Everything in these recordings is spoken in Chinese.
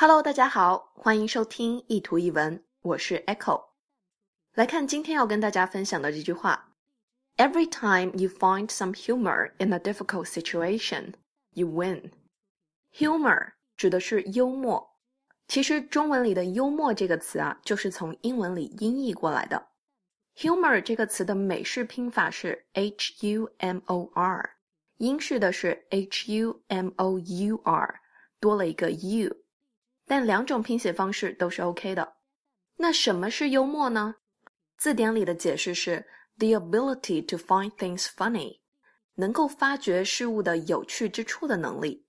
Hello，大家好，欢迎收听一图一文，我是 Echo。来看今天要跟大家分享的这句话：Every time you find some humor in a difficult situation, you win. Humor 指的是幽默，其实中文里的幽默这个词啊，就是从英文里音译过来的。Humor 这个词的美式拼法是 H U M O R，英式的是 H U M O U R，多了一个 U。 但两种拼写方式都是 OK 的。那什么是幽默呢？字典里的解释是 the ability to find things funny，能够发掘事物的有趣之处的能力。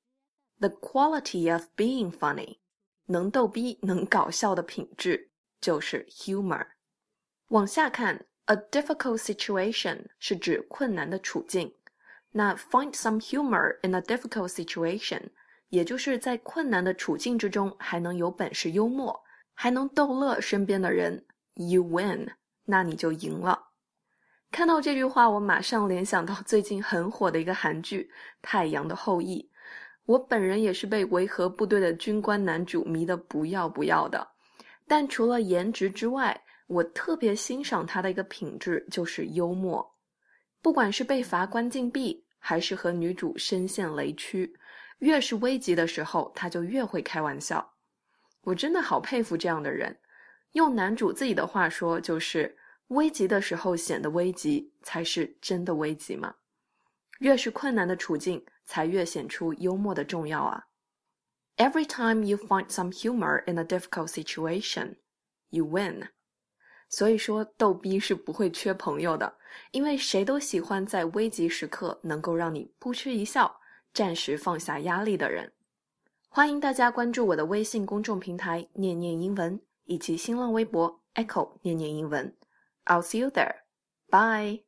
The quality of being funny，能逗逼、能搞笑的品质就是 humor。往下看，a difficult situation 是指困难的处境。那 find some humor in a difficult situation。也就是在困难的处境之中，还能有本事幽默，还能逗乐身边的人，you win，那你就赢了。看到这句话，我马上联想到最近很火的一个韩剧《太阳的后裔》。我本人也是被维和部队的军官男主迷得不要不要的。但除了颜值之外，我特别欣赏他的一个品质就是幽默。不管是被罚关禁闭，还是和女主深陷雷区。越是危急的时候，他就越会开玩笑。我真的好佩服这样的人。用男主自己的话说，就是危急的时候显得危急，才是真的危急嘛。越是困难的处境，才越显出幽默的重要啊。Every time you find some humor in a difficult situation, you win。所以说，逗逼是不会缺朋友的，因为谁都喜欢在危急时刻能够让你扑哧一笑。暂时放下压力的人，欢迎大家关注我的微信公众平台“念念英文”以及新浪微博 “Echo 念念英文”。I'll see you there. Bye.